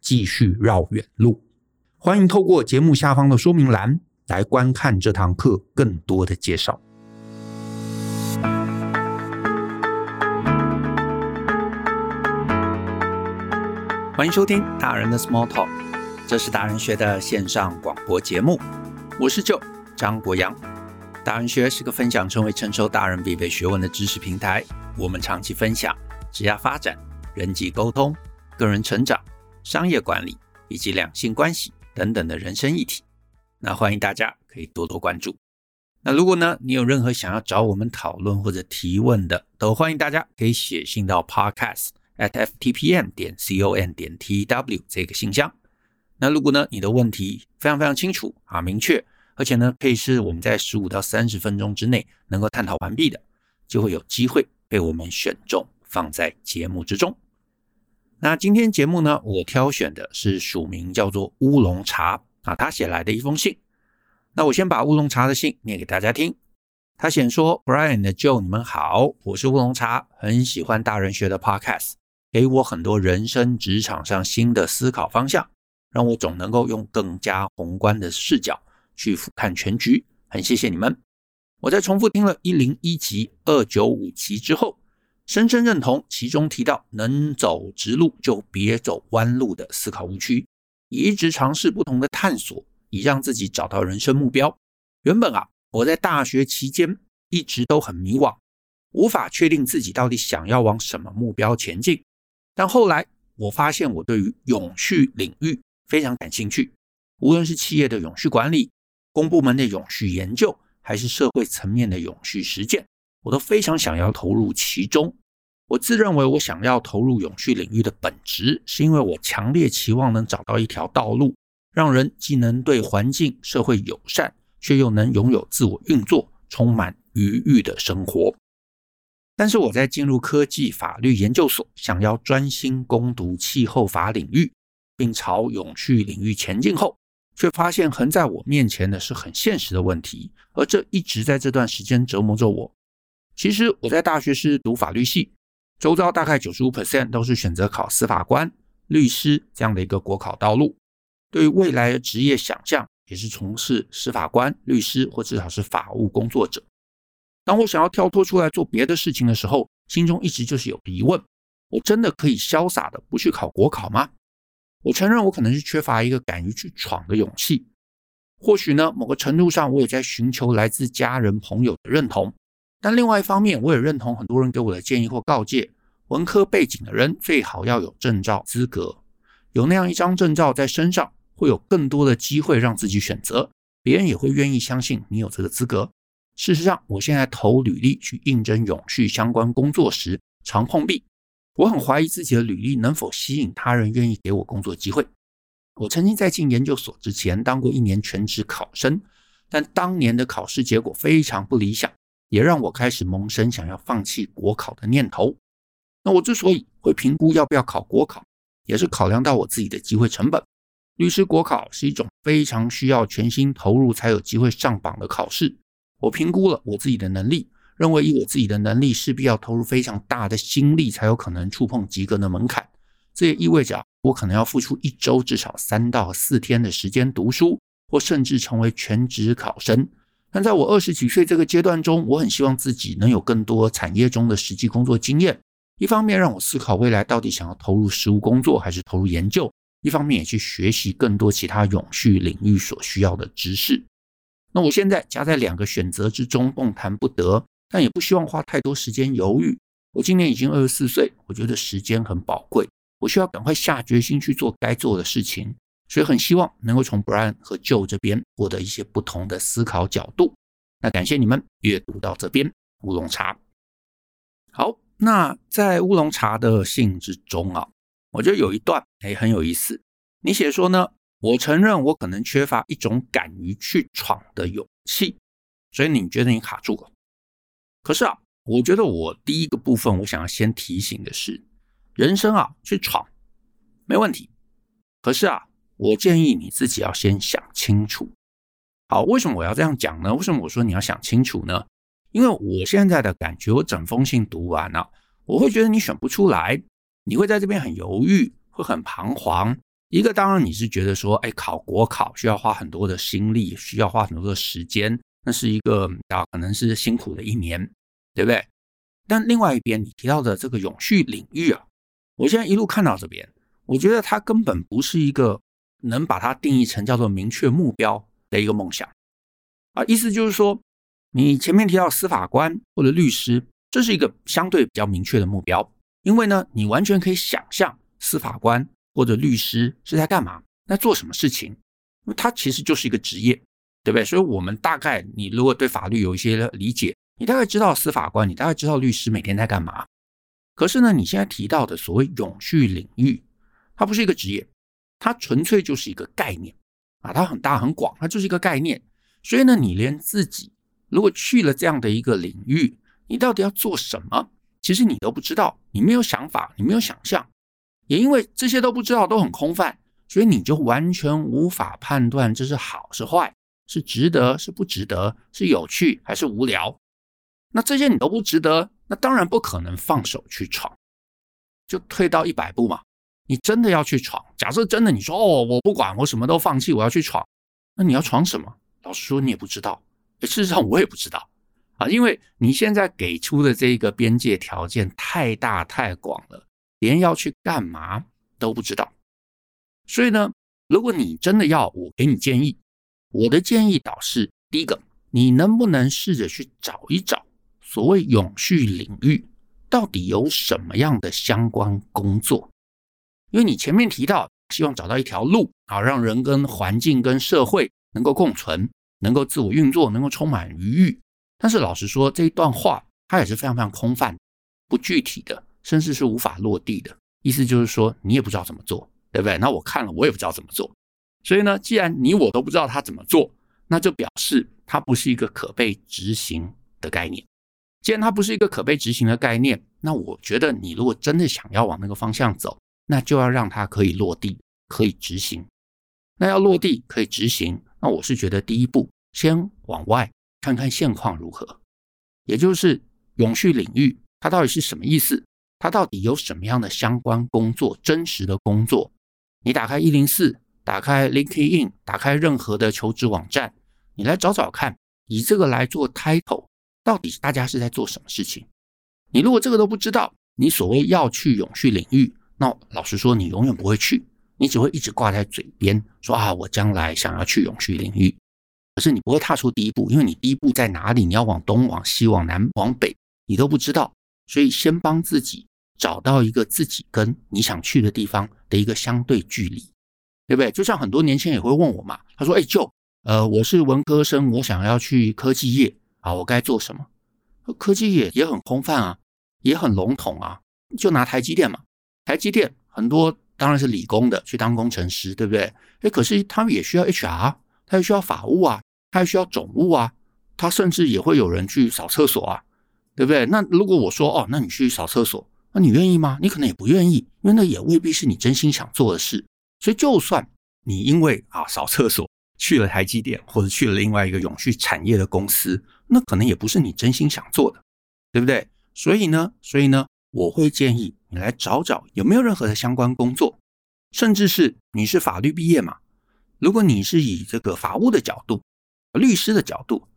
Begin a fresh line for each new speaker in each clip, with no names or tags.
继续绕远路，欢迎透过节目下方的说明栏来观看这堂课更多的介绍。欢迎收听大人的 Small Talk，这是大人学的线上广播节目，我是舅张国阳。大人学是个分享成为成熟大人必备学问的知识平台，我们长期分享职业发展、人际沟通、个人成长。商业管理以及两性关系等等的人生议题，那欢迎大家可以多多关注。那如果呢，你有任何想要找我们讨论或者提问的，都欢迎大家可以写信到 podcast at ftpm 点 com 点 tw 这个信箱。那如果呢，你的问题非常非常清楚啊，明确，而且呢，可以是我们在十五到三十分钟之内能够探讨完毕的，就会有机会被我们选中放在节目之中。那今天节目呢，我挑选的是署名叫做乌龙茶啊，他写来的一封信。那我先把乌龙茶的信念给大家听。他写说：“Brian 的 Joe，你们好，我是乌龙茶，很喜欢大人学的 Podcast，给我很多人生职场上新的思考方向，让我总能够用更加宏观的视角去俯瞰全局。很谢谢你们。我在重复听了一零一集、二九五集之后。”深深认同其中提到，能走直路就别走弯路的思考误区，也一直尝试不同的探索，以让自己找到人生目标。原本啊，我在大学期间一直都很迷惘，无法确定自己到底想要往什么目标前进。但后来我发现，我对于永续领域非常感兴趣，无论是企业的永续管理、公部门的永续研究，还是社会层面的永续实践。我都非常想要投入其中。我自认为，我想要投入永续领域的本质，是因为我强烈期望能找到一条道路，让人既能对环境、社会友善，却又能拥有自我运作、充满余裕的生活。但是我在进入科技法律研究所，想要专心攻读气候法领域，并朝永续领域前进后，却发现横在我面前的是很现实的问题，而这一直在这段时间折磨着我。其实我在大学是读法律系，周遭大概九十五 percent 都是选择考司法官、律师这样的一个国考道路。对于未来的职业想象，也是从事司法官、律师或至少是法务工作者。当我想要跳脱出来做别的事情的时候，心中一直就是有疑问：我真的可以潇洒的不去考国考吗？我承认我可能是缺乏一个敢于去闯的勇气。或许呢，某个程度上我也在寻求来自家人朋友的认同。但另外一方面，我也认同很多人给我的建议或告诫：文科背景的人最好要有证照资格，有那样一张证照在身上，会有更多的机会让自己选择，别人也会愿意相信你有这个资格。事实上，我现在投履历去应征永续相关工作时，常碰壁。我很怀疑自己的履历能否吸引他人愿意给我工作机会。我曾经在进研究所之前当过一年全职考生，但当年的考试结果非常不理想，也让我开始萌生想要放弃国考的念头。那我之所以会评估要不要考国考，也是考量到我自己的机会成本。律师国考是一种非常需要全心投入才有机会上榜的考试。我评估了我自己的能力。认为以我自己的能力，势必要投入非常大的心力，才有可能触碰及格的门槛。这也意味着我可能要付出一周至少三到四天的时间读书，或甚至成为全职考生。但在我二十几岁这个阶段中，我很希望自己能有更多产业中的实际工作经验。一方面让我思考未来到底想要投入实务工作还是投入研究；一方面也去学习更多其他永续领域所需要的知识。那我现在夹在两个选择之中，动弹不得。但也不希望花太多时间犹豫。我今年已经二十四岁，我觉得时间很宝贵，我需要赶快下决心去做该做的事情。所以很希望能够从 Brian 和 Joe 这边获得一些不同的思考角度。那感谢你们阅读到这边，乌龙茶。好，那在乌龙茶的信之中啊，我觉得有一段诶很有意思。你写说呢，我承认我可能缺乏一种敢于去闯的勇气，所以你觉得你卡住了。可是啊，我觉得我第一个部分，我想要先提醒的是，人生啊，去闯没问题。可是啊，我建议你自己要先想清楚。好，为什么我要这样讲呢？为什么我说你要想清楚呢？因为我现在的感觉，我整封信读完了，我会觉得你选不出来，你会在这边很犹豫，会很彷徨。一个当然你是觉得说，哎，考国考需要花很多的心力，需要花很多的时间，那是一个啊，可能是辛苦的一年。对不对？但另外一边，你提到的这个永续领域啊，我现在一路看到这边，我觉得它根本不是一个能把它定义成叫做明确目标的一个梦想啊。意思就是说，你前面提到司法官或者律师，这是一个相对比较明确的目标，因为呢，你完全可以想象司法官或者律师是在干嘛，在做什么事情，因为它其实就是一个职业，对不对？所以，我们大概你如果对法律有一些理解。你大概知道司法官，你大概知道律师每天在干嘛。可是呢，你现在提到的所谓永续领域，它不是一个职业，它纯粹就是一个概念啊，它很大很广，它就是一个概念。所以呢，你连自己如果去了这样的一个领域，你到底要做什么，其实你都不知道，你没有想法，你没有想象，也因为这些都不知道，都很空泛，所以你就完全无法判断这是好是坏，是值得是不值得，是有趣还是无聊。那这些你都不值得，那当然不可能放手去闯。就退到一百步嘛，你真的要去闯。假设真的你说哦，我不管，我什么都放弃，我要去闯。那你要闯什么？老实说，你也不知道。事实上，我也不知道啊，因为你现在给出的这个边界条件太大太广了，连要去干嘛都不知道。所以呢，如果你真的要我给你建议，我的建议导是第一个，你能不能试着去找一找？所谓永续领域到底有什么样的相关工作？因为你前面提到希望找到一条路啊，让人跟环境跟社会能够共存，能够自我运作，能够充满余裕。但是老实说，这一段话它也是非常非常空泛、不具体的，甚至是无法落地的。意思就是说，你也不知道怎么做，对不对？那我看了，我也不知道怎么做。所以呢，既然你我都不知道他怎么做，那就表示它不是一个可被执行的概念。既然它不是一个可被执行的概念，那我觉得你如果真的想要往那个方向走，那就要让它可以落地，可以执行。那要落地可以执行，那我是觉得第一步先往外看看现况如何，也就是永续领域它到底是什么意思？它到底有什么样的相关工作？真实的工作，你打开一零四，打开 LinkedIn，打开任何的求职网站，你来找找看，以这个来做 title。到底大家是在做什么事情？你如果这个都不知道，你所谓要去永续领域，那老实说，你永远不会去，你只会一直挂在嘴边说啊，我将来想要去永续领域，可是你不会踏出第一步，因为你第一步在哪里？你要往东、往西、往南、往北，你都不知道。所以先帮自己找到一个自己跟你想去的地方的一个相对距离，对不对？就像很多年轻人也会问我嘛，他说：“哎，Joe，呃，我是文科生，我想要去科技业。”啊，我该做什么？科技业也很空泛啊，也很笼统啊。就拿台积电嘛，台积电很多当然是理工的去当工程师，对不对？诶，可是他们也需要 HR，他也需要法务啊，他也需要总务啊，他甚至也会有人去扫厕所啊，对不对？那如果我说哦，那你去扫厕所，那你愿意吗？你可能也不愿意，因为那也未必是你真心想做的事。所以，就算你因为啊扫厕所去了台积电，或者去了另外一个永续产业的公司，那可能也不是你真心想做的，对不对？所以呢，所以呢。我会建议你来找找有没有任何的相关工作，甚至是你是法律毕业嘛？如果你是以这个法务的角度、律师的角度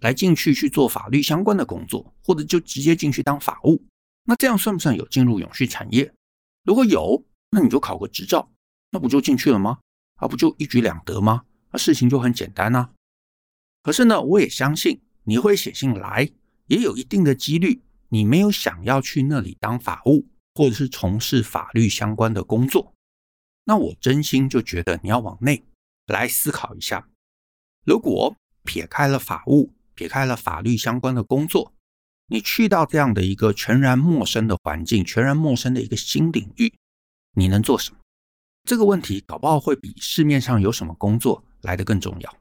来进去去做法律相关的工作，或者就直接进去当法务，那这样算不算有进入永续产业？如果有，那你就考个执照，那不就进去了吗？啊，不就一举两得吗？那事情就很简单啊。可是呢，我也相信你会写信来，也有一定的几率。你没有想要去那里当法务，或者是从事法律相关的工作，那我真心就觉得你要往内来思考一下。如果撇开了法务，撇开了法律相关的工作，你去到这样的一个全然陌生的环境，全然陌生的一个新领域，你能做什么？这个问题搞不好会比市面上有什么工作来得更重要。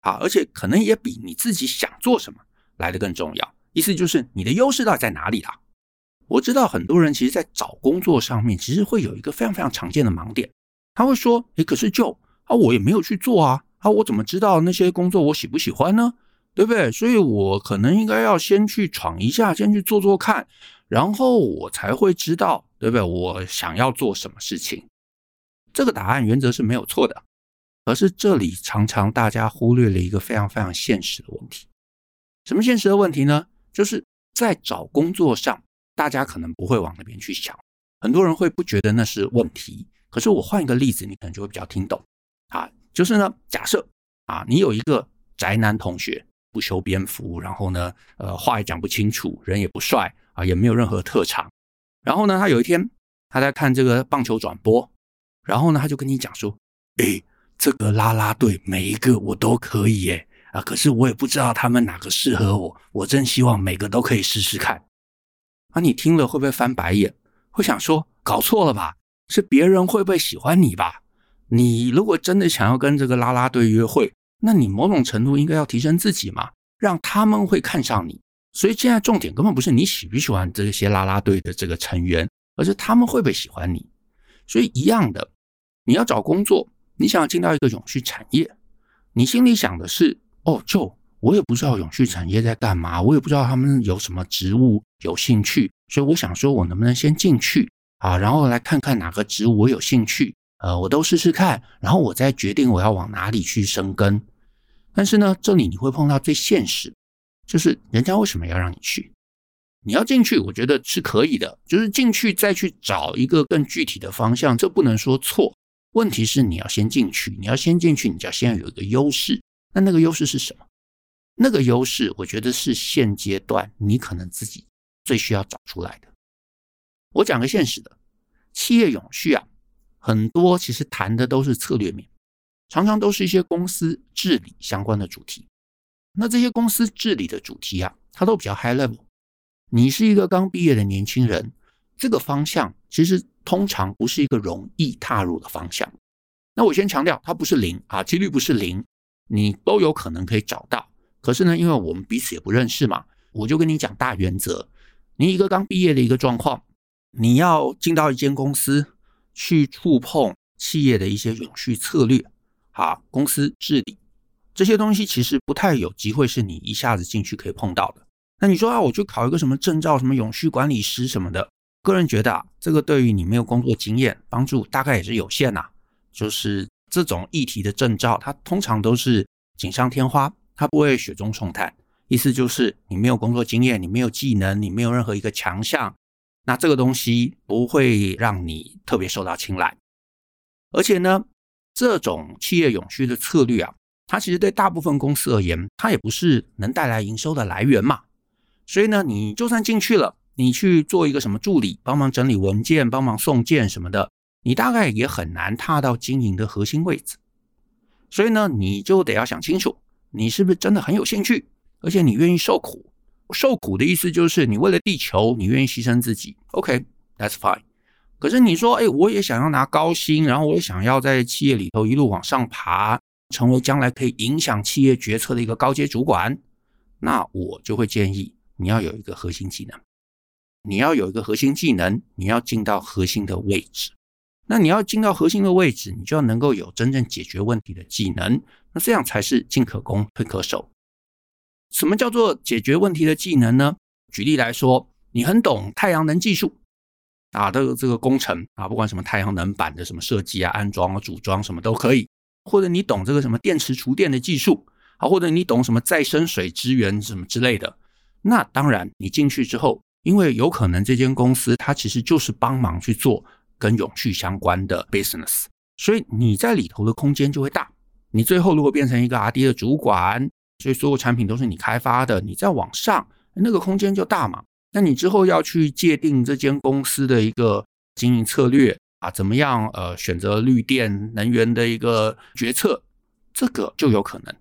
啊，而且可能也比你自己想做什么来得更重要。意思就是你的优势到底在哪里啦？我知道很多人其实，在找工作上面，其实会有一个非常非常常见的盲点。他会说：“诶，可是就啊，我也没有去做啊，啊，我怎么知道那些工作我喜不喜欢呢？对不对？所以我可能应该要先去闯一下，先去做做看，然后我才会知道，对不对？我想要做什么事情。这个答案原则是没有错的，可是这里常常大家忽略了一个非常非常现实的问题。什么现实的问题呢？就是在找工作上，大家可能不会往那边去想，很多人会不觉得那是问题。可是我换一个例子，你可能就会比较听懂啊。就是呢，假设啊，你有一个宅男同学，不修边幅，然后呢，呃，话也讲不清楚，人也不帅啊，也没有任何特长。然后呢，他有一天他在看这个棒球转播，然后呢，他就跟你讲说：“诶，这个啦啦队每一个我都可以耶。”啊！可是我也不知道他们哪个适合我，我真希望每个都可以试试看。啊，你听了会不会翻白眼？会想说搞错了吧？是别人会不会喜欢你吧？你如果真的想要跟这个啦啦队约会，那你某种程度应该要提升自己嘛，让他们会看上你。所以现在重点根本不是你喜不喜欢这些啦啦队的这个成员，而是他们会不会喜欢你。所以一样的，你要找工作，你想要进到一个永续产业，你心里想的是。哦，就我也不知道永续产业在干嘛，我也不知道他们有什么职务有兴趣，所以我想说，我能不能先进去啊，然后来看看哪个职务我有兴趣，呃，我都试试看，然后我再决定我要往哪里去生根。但是呢，这里你会碰到最现实，就是人家为什么要让你去？你要进去，我觉得是可以的，就是进去再去找一个更具体的方向，这不能说错。问题是你要先进去，你要先进去，你就要先有一个优势。那那个优势是什么？那个优势，我觉得是现阶段你可能自己最需要找出来的。我讲个现实的，企业永续啊，很多其实谈的都是策略面，常常都是一些公司治理相关的主题。那这些公司治理的主题啊，它都比较 high level。你是一个刚毕业的年轻人，这个方向其实通常不是一个容易踏入的方向。那我先强调，它不是零啊，几率不是零。你都有可能可以找到，可是呢，因为我们彼此也不认识嘛，我就跟你讲大原则。你一个刚毕业的一个状况，你要进到一间公司去触碰企业的一些永续策略，好，公司治理这些东西，其实不太有机会是你一下子进去可以碰到的。那你说啊，我去考一个什么证照，什么永续管理师什么的，个人觉得啊，这个对于你没有工作经验，帮助大概也是有限呐，就是。这种议题的证照，它通常都是锦上添花，他不会雪中送炭。意思就是你没有工作经验，你没有技能，你没有任何一个强项，那这个东西不会让你特别受到青睐。而且呢，这种企业永续的策略啊，它其实对大部分公司而言，它也不是能带来营收的来源嘛。所以呢，你就算进去了，你去做一个什么助理，帮忙整理文件，帮忙送件什么的。你大概也很难踏到经营的核心位置，所以呢，你就得要想清楚，你是不是真的很有兴趣而且你愿意受苦。受苦的意思就是你为了地球，你愿意牺牲自己。OK，that's fine。可是你说，哎，我也想要拿高薪，然后我也想要在企业里头一路往上爬，成为将来可以影响企业决策的一个高阶主管，那我就会建议你要有一个核心技能。你要有一个核心技能，你要进到核心的位置。那你要进到核心的位置，你就要能够有真正解决问题的技能。那这样才是进可攻，退可守。什么叫做解决问题的技能呢？举例来说，你很懂太阳能技术啊，这个这个工程啊，不管什么太阳能板的什么设计啊、安装啊、组装什么都可以，或者你懂这个什么电池储电的技术啊，或者你懂什么再生水资源什么之类的，那当然你进去之后，因为有可能这间公司它其实就是帮忙去做跟永续相关的 business，所以你在里头的空间就会大。你最后如果变成一个 R&D 的主管，所以所有产品都是你开发的，你再往上，那个空间就大嘛。那你之后要去界定这间公司的一个经营策略啊，怎么样呃选择绿电能源的一个决策，这个就有可能。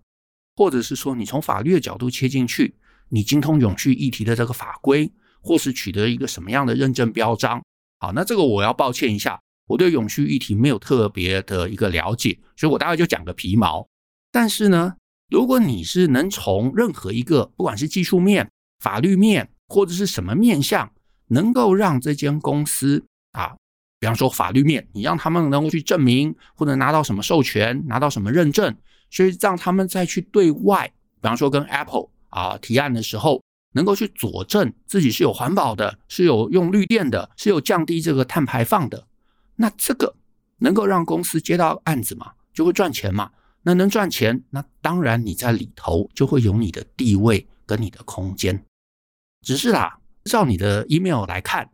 或者是说你从法律的角度切进去，你精通永续议题的这个法规，或是取得一个什么样的认证标章。好，那这个我要抱歉一下，我对永续议题没有特别的一个了解，所以我大概就讲个皮毛。但是呢。如果你是能从任何一个，不管是技术面、法律面，或者是什么面向，能够让这间公司啊，比方说法律面，你让他们能够去证明，或者拿到什么授权，拿到什么认证，所以让他们再去对外，比方说跟 Apple 啊提案的时候，能够去佐证自己是有环保的，是有用绿电的，是有降低这个碳排放的，那这个能够让公司接到案子嘛，就会赚钱嘛。那能赚钱，那当然你在里头就会有你的地位跟你的空间。只是啦，照你的 email 来看，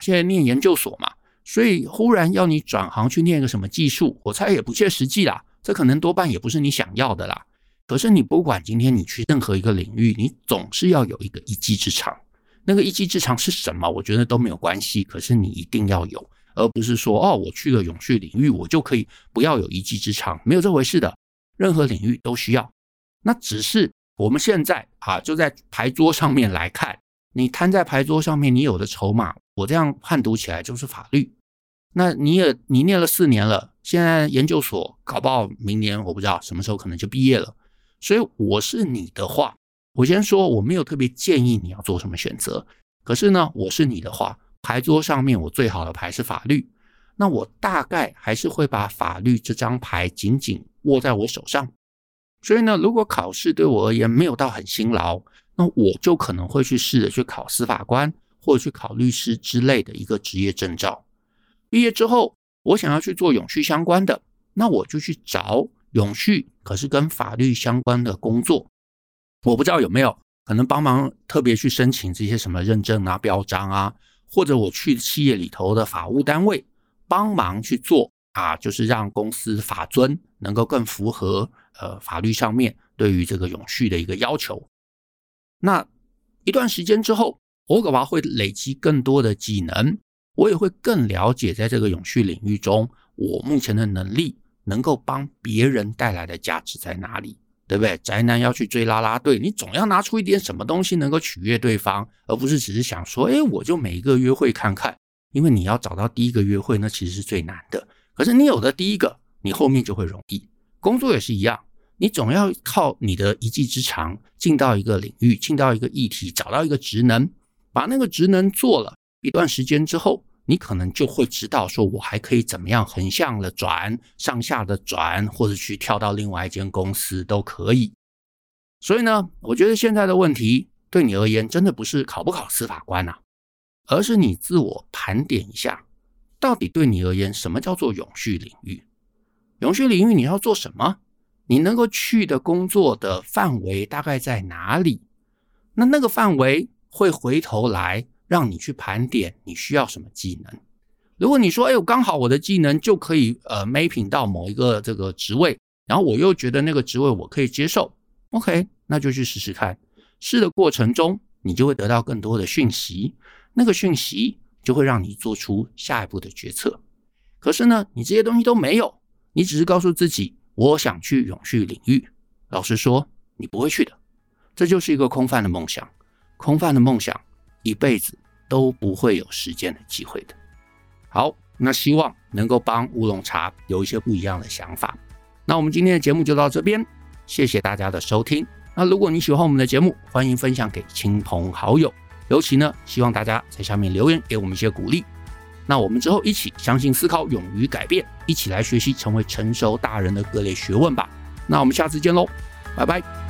现在念研究所嘛，所以忽然要你转行去念个什么技术，我猜也不切实际啦。这可能多半也不是你想要的啦。可是你不管今天你去任何一个领域，你总是要有一个一技之长。那个一技之长是什么？我觉得都没有关系。可是你一定要有，而不是说哦，我去了永续领域，我就可以不要有一技之长，没有这回事的。任何领域都需要，那只是我们现在啊，就在牌桌上面来看，你摊在牌桌上面，你有的筹码，我这样判读起来就是法律。那你也你念了四年了，现在研究所搞不好明年我不知道什么时候可能就毕业了。所以我是你的话，我先说我没有特别建议你要做什么选择。可是呢，我是你的话，牌桌上面我最好的牌是法律，那我大概还是会把法律这张牌紧紧握在我手上，所以呢，如果考试对我而言没有到很辛劳，那我就可能会去试着去考司法官或者去考律师之类的一个职业证照。毕业之后，我想要去做永续相关的，那我就去找永续，可是跟法律相关的工作。我不知道有没有可能帮忙特别去申请这些什么认证啊、标章啊，或者我去企业里头的法务单位帮忙去做。啊，就是让公司法尊能够更符合呃法律上面对于这个永续的一个要求。那一段时间之后，我可能会累积更多的技能，我也会更了解在这个永续领域中，我目前的能力能够帮别人带来的价值在哪里，对不对？宅男要去追啦啦队，你总要拿出一点什么东西能够取悦对方，而不是只是想说，哎，我就每一个约会看看，因为你要找到第一个约会，那其实是最难的。可是你有的第一个，你后面就会容易。工作也是一样，你总要靠你的一技之长，进到一个领域，进到一个议题，找到一个职能，把那个职能做了一段时间之后，你可能就会知道，说我还可以怎么样横向的转、上下的转，或者去跳到另外一间公司都可以。所以呢，我觉得现在的问题对你而言，真的不是考不考司法官啊，而是你自我盘点一下。到底对你而言，什么叫做永续领域？永续领域你要做什么？你能够去的工作的范围大概在哪里？那那个范围会回头来让你去盘点你需要什么技能。如果你说，哎，呦刚好我的技能就可以呃 mapping 到某一个这个职位，然后我又觉得那个职位我可以接受，OK，那就去试试看。试的过程中，你就会得到更多的讯息，那个讯息。就会让你做出下一步的决策。可是呢，你这些东西都没有，你只是告诉自己我想去永续领域。老实说，你不会去的。这就是一个空泛的梦想，空泛的梦想，一辈子都不会有实践的机会的。好，那希望能够帮乌龙茶有一些不一样的想法。那我们今天的节目就到这边，谢谢大家的收听。那如果你喜欢我们的节目，欢迎分享给亲朋好友，尤其呢，希望大家在下面留言给我们一些鼓励。那我们之后一起相信、思考、勇于改变，一起来学习成为成熟大人的各类学问吧。那我们下次见喽，拜拜。